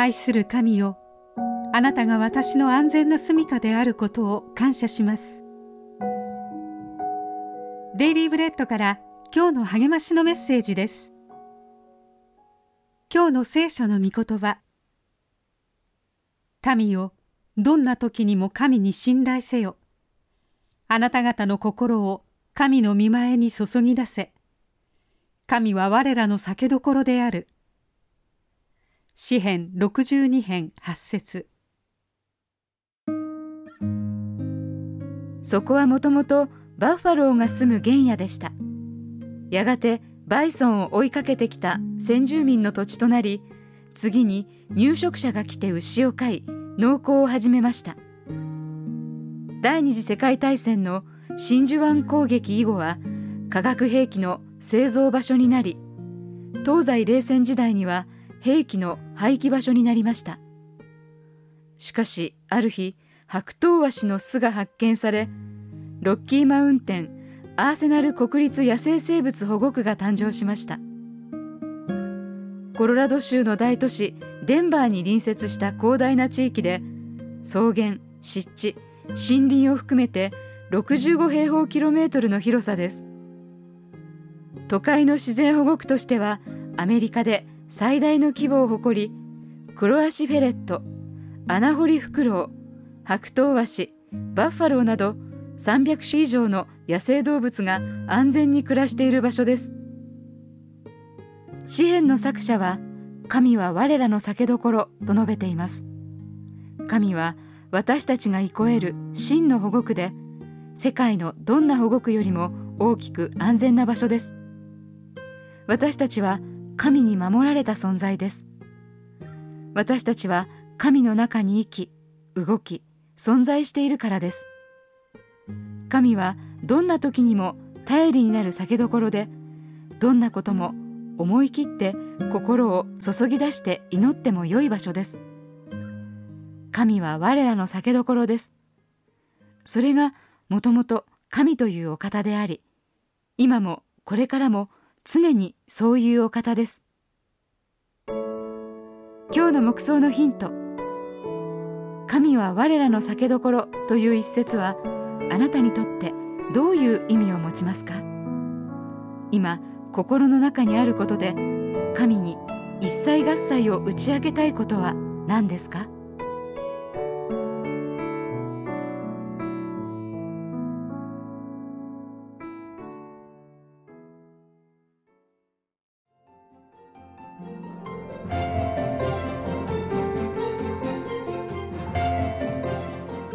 愛する神よ。あなたが私の安全な住処であることを感謝します。デイリーブレッドから今日の励ましのメッセージです。今日の聖書の御言葉。民よどんな時にも神に信頼せよ。あなた方の心を神の見前に注ぎ出せ。神は我らの酒どころである。詩編62編8節。そこはもともとバッファローが住む原野でした。やがてバイソンを追いかけてきた先住民の土地となり次に入植者が来て牛を飼い農耕を始めました。第二次世界大戦の真珠湾攻撃以後は化学兵器の製造場所になり東西冷戦時代には兵器の廃棄場所になりました。しかしある日白頭鷲の巣が発見されロッキーマウンテンアーセナル国立野生生物保護区が誕生しました。コロラド州の大都市デンバーに隣接した広大な地域で草原湿地森林を含めて65平方キロメートルの広さです。都会の自然保護区としてはアメリカで最大の規模を誇りクロアシフェレットアナホリフクロウ白頭鷲バッファローなど300種以上の野生動物が安全に暮らしている場所です。詩篇の作者は神は我らの酒どころと述べています。神は私たちが憩える真の保護区で世界のどんな保護区よりも大きく安全な場所です。私たちは神に守られた存在です。私たちは神の中に生き動き存在しているからです。神はどんな時にも頼りになる酒どころでどんなことも思い切って心を注ぎ出して祈ってもよい場所です。神は我らの酒どころです。それがもともと神というお方であり今もこれからも常にそういうお方です。今日の目想のヒント。神は我らの酒どころという一節はあなたにとってどういう意味を持ちますか？今心の中にあることで神に一切合切を打ち明けたいことは何ですか？